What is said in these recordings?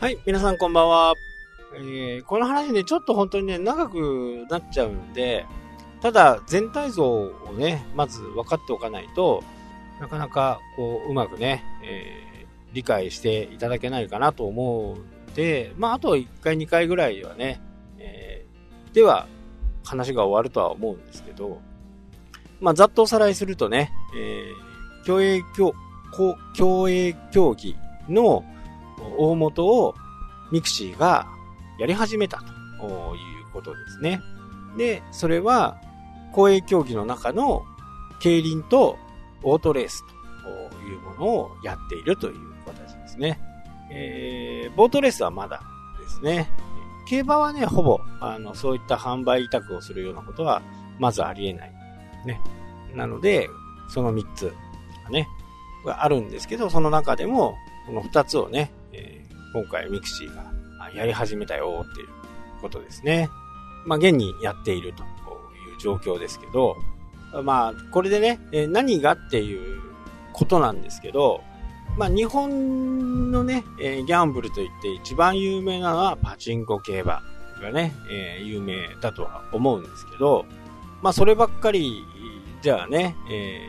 はい、皆さんこんばんは。えー、この話ね、ちょっと本当にね、長くなっちゃうんで、ただ全体像をね、まず分かっておかないと、なかなかこう、うまくね、えー、理解していただけないかなと思うんで、まあ、あと1回2回ぐらいはね、えー、では、話が終わるとは思うんですけど、まあ、ざっとおさらいするとね、えー、公営競、公営競技の大元をミクシーがやり始めたということですね。で、それは、公営競技の中の競輪とオートレースというものをやっているという形ですね。えー、ボートレースはまだですね。競馬はね、ほぼ、あの、そういった販売委託をするようなことは、まずありえない。ね。なので、その3つがね、があるんですけど、その中でも、この2つをね、今回ミクシーがやり始めたよっていうことですね。まあ、現にやっているという状況ですけど、まあ、これでね、え何がっていうことなんですけど、まあ、日本のね、えギャンブルといって一番有名なのはパチンコ競馬がね、え、有名だとは思うんですけど、まあ、そればっかりじゃあね、え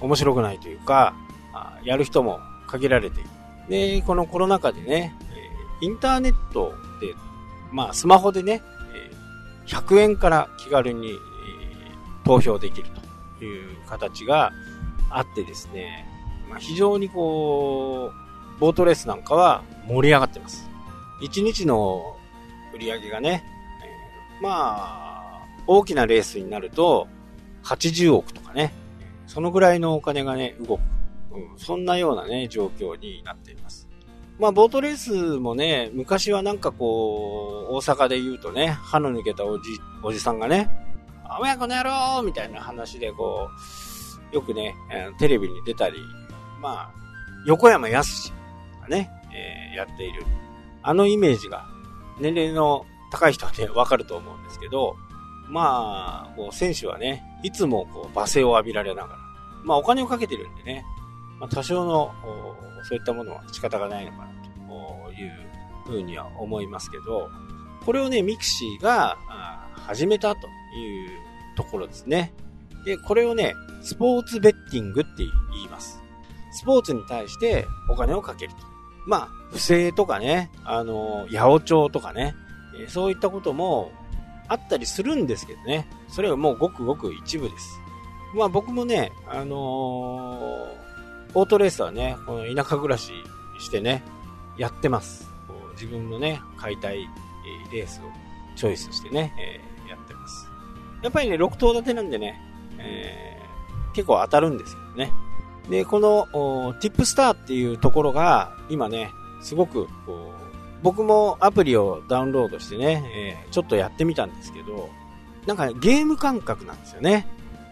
ー、面白くないというか、やる人も限られている。で、このコロナ禍でね、インターネットで、まあ、スマホでね、100円から気軽に投票できるという形があってですね、まあ、非常にこう、ボートレースなんかは盛り上がってます。1日の売り上げがね、まあ、大きなレースになると、80億とかね、そのぐらいのお金がね、動く。うん、そんなようなね、状況になっています。まあ、ボートレースもね、昔はなんかこう、大阪で言うとね、歯の抜けたおじ、おじさんがね、お前この野郎みたいな話でこう、よくね、テレビに出たり、まあ、横山やすしがね、えー、やっている。あのイメージが、年齢の高い人はね、わかると思うんですけど、まあ、こう、選手はね、いつもこう、罵声を浴びられながら、まあ、お金をかけてるんでね、まあ、多少の、そういったものは仕方がないのかなというふうには思いますけど、これをね、ミクシーが始めたというところですね。で、これをね、スポーツベッティングって言います。スポーツに対してお金をかけると。まあ、不正とかね、あの、八百長とかね、そういったこともあったりするんですけどね。それはもうごくごく一部です。まあ僕もね、あのー、オートレースはね、この田舎暮らししてね、やってます。自分のね、買いたいレースをチョイスしてね、えー、やってます。やっぱりね、6頭立てなんでね、えー、結構当たるんですけどね。で、この、 TIPSTAR っていうところが、今ね、すごく、こう、僕もアプリをダウンロードしてね、えー、ちょっとやってみたんですけど、なんか、ね、ゲーム感覚なんですよね。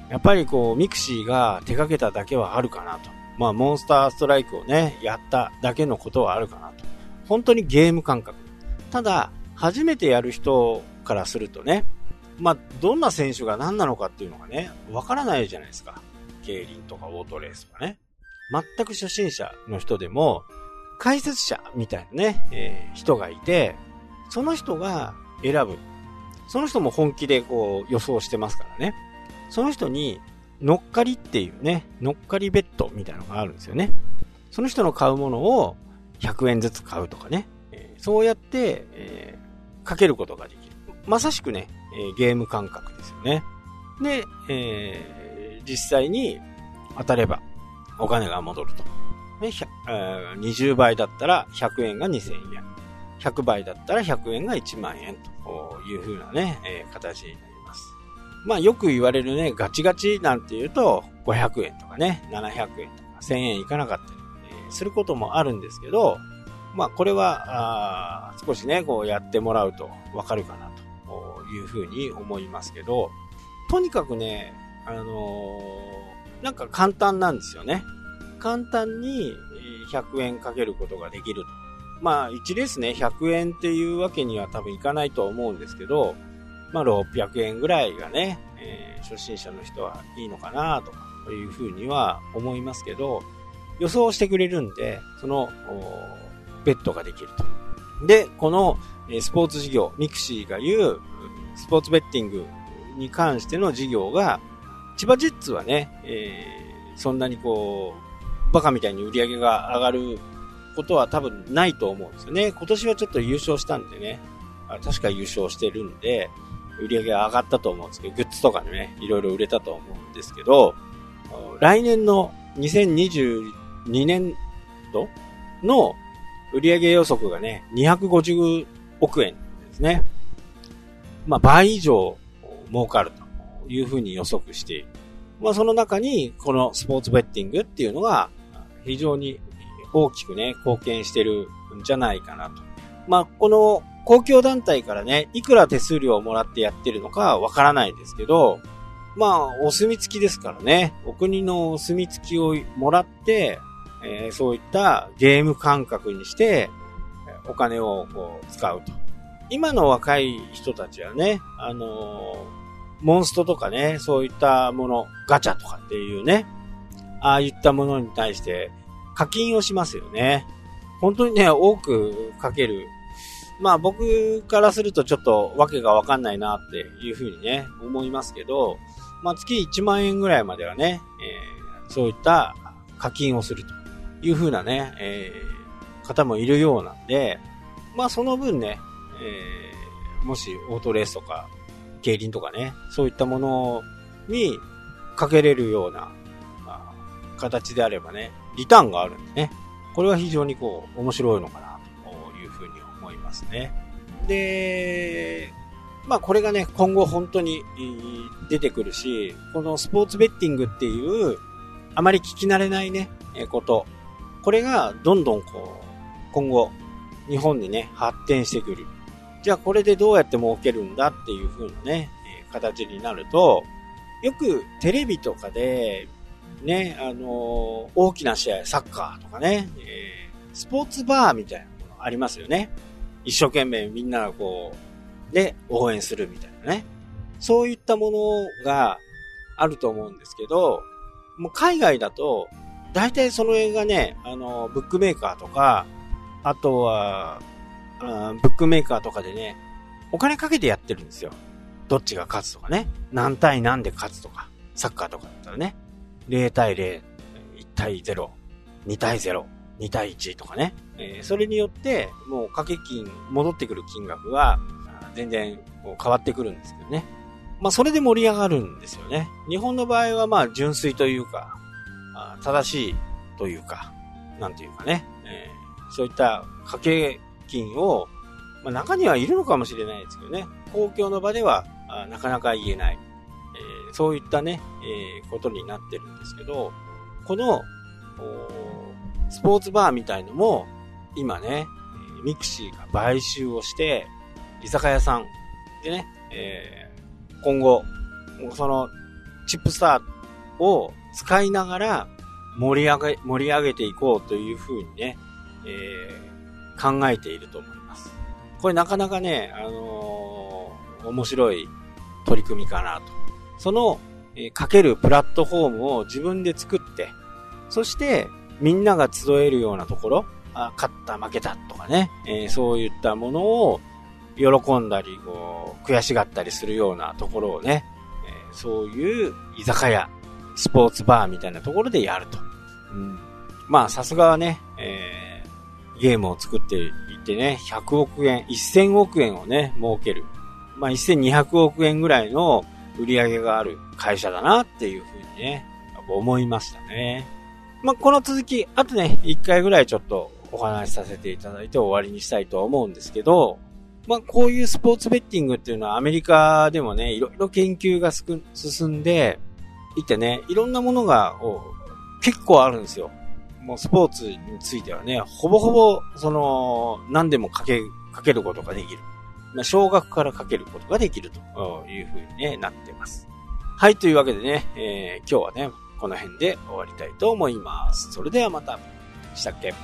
やっぱりこう、ミクシーが手掛けただけはあるかなと。まあ、モンスターストライクをね、やっただけのことはあるかなと。本当にゲーム感覚。ただ、初めてやる人からするとね、まあ、どんな選手が何なのかっていうのがね、わからないじゃないですか。競輪とかオートレースとかね。全く初心者の人でも、解説者みたいなね、えー、人がいて、その人が選ぶ。その人も本気でこう予想してますからね。その人に乗っかりっていうね、乗っかりベッドみたいなのがあるんですよね。その人の買うものを100円ずつ買うとかね。えー、そうやって、えー、かけることができる。まさしくね、えー、ゲーム感覚ですよね。で、えー、実際に当たればお金が戻ると。ね、20倍だったら100円が2000円。100倍だったら100円が1万円という風なね、えー、形になりま。あよく言われるね、ガチガチなんて言うと500円とかね、700円とか1000円いかなかったり、え、することもあるんですけど、まあこれは、あ少しね、こうやってもらうとわかるかなという風に思いますけど、とにかくね、あのー、なんか簡単なんですよね。簡単に100円かけることができると。まあ、1レースね、100円っていうわけには多分いかないとは思うんですけど、まあ、600円ぐらいがね、えー、初心者の人はいいのかなというふうには思いますけど、予想してくれるんで、その、ベットができるとで、このえスポーツ事業、ミクシーが言うスポーツベッティングに関しての事業が、千葉ジェッツはね、えー、そんなにこう、バカみたいに売り上げが上がることは多分ないと思うんですよね。今年はちょっと優勝したんでね、確か優勝してるんで、売り上げが上がったと思うんですけど、グッズとかね、いろいろ売れたと思うんですけど、来年の2022年度の売上予測がね、250億円ですね。まあ、倍以上儲かるというふうに予測している。まあ、その中に、このスポーツベッティングっていうのが、非常に大きくね、貢献してるんじゃないかなと。まあ、この公共団体からね、いくら手数料をもらってやってるのかわからないですけど、まあ、お墨付きですからね、お国のお墨付きをもらって、えー、そういったゲーム感覚にして、お金をこう使うと。今の若い人たちはね、あのー、モンストとかね、そういったもの、ガチャとかっていうね、ああいったものに対して課金をしますよね。本当にね、多くかける。まあ僕からするとちょっとわけがわかんないなっていうふうにね、思いますけど、まあ月1万円ぐらいまではね、えー、そういった課金をするというふうなね、えー、方もいるようなんで、まあその分ね、えー、もしオートレースとか、競輪とかね、そういったものにかけれるような、まあ、形であればね、リターンがあるんでね、これは非常にこう、面白いのかな思いますね。で、まあこれがね、今後本当に出てくるし、このスポーツベッティングっていう、あまり聞き慣れないね、こと。これがどんどんこう、今後、日本にね、発展してくる。じゃあこれでどうやって儲けるんだっていう風なね、形になると、よくテレビとかで、ね、あのー、大きな試合、サッカーとかね、えー、スポーツバーみたいなものありますよね。一生懸命みんながこう、で、応援するみたいなね。そういったものがあると思うんですけど、もう海外だと、大体その映画ね、あの、ブックメーカーとか、あとは、ブックメーカーとかでね、お金かけてやってるんですよ。どっちが勝つとかね。何対何で勝つとか。サッカーとかだったらね。0対0、1対0、2対0、2対1とかね。えー、それによって、もう掛け金、戻ってくる金額は、全然変わってくるんですけどね。まあ、それで盛り上がるんですよね。日本の場合は、まあ、純粋というか、正しいというか、なんていうかね。えーそういった掛け金を、まあ、中にはいるのかもしれないですけどね、公共の場ではなかなか言えない、えー、そういったね、えー、ことになってるんですけど、この、スポーツバーみたいのも、今ね、ミクシーが買収をして、居酒屋さんでね、えー、今後、その、チップスターを使いながら盛り上げ、盛り上げていこうというふうにね、えー、考えていると思います。これなかなかね、あのー、面白い取り組みかなと。その、えー、かけるプラットフォームを自分で作って、そしてみんなが集えるようなところ、あ勝った、負けたとかね、えー、そういったものを喜んだり、こう、悔しがったりするようなところをね、えー、そういう居酒屋、スポーツバーみたいなところでやると。うん、まあ、さすがはね、えーゲームを作っていってね、100億円、1000億円をね、儲ける。まあ、1200億円ぐらいの売り上げがある会社だなっていうふうにね、思いましたね。まあ、この続き、あとね、1回ぐらいちょっとお話しさせていただいて終わりにしたいと思うんですけど、まあ、こういうスポーツベッティングっていうのはアメリカでもね、いろいろ研究が進んでいてね、いろんなものが結構あるんですよ。もうスポーツについてはね、ほぼほぼ、その、何でもかけ、かけることができる。まあ、少額からかけることができるというふうに、ね、なってます。はい、というわけでね、えー、今日はね、この辺で終わりたいと思います。それではまた。したっけ？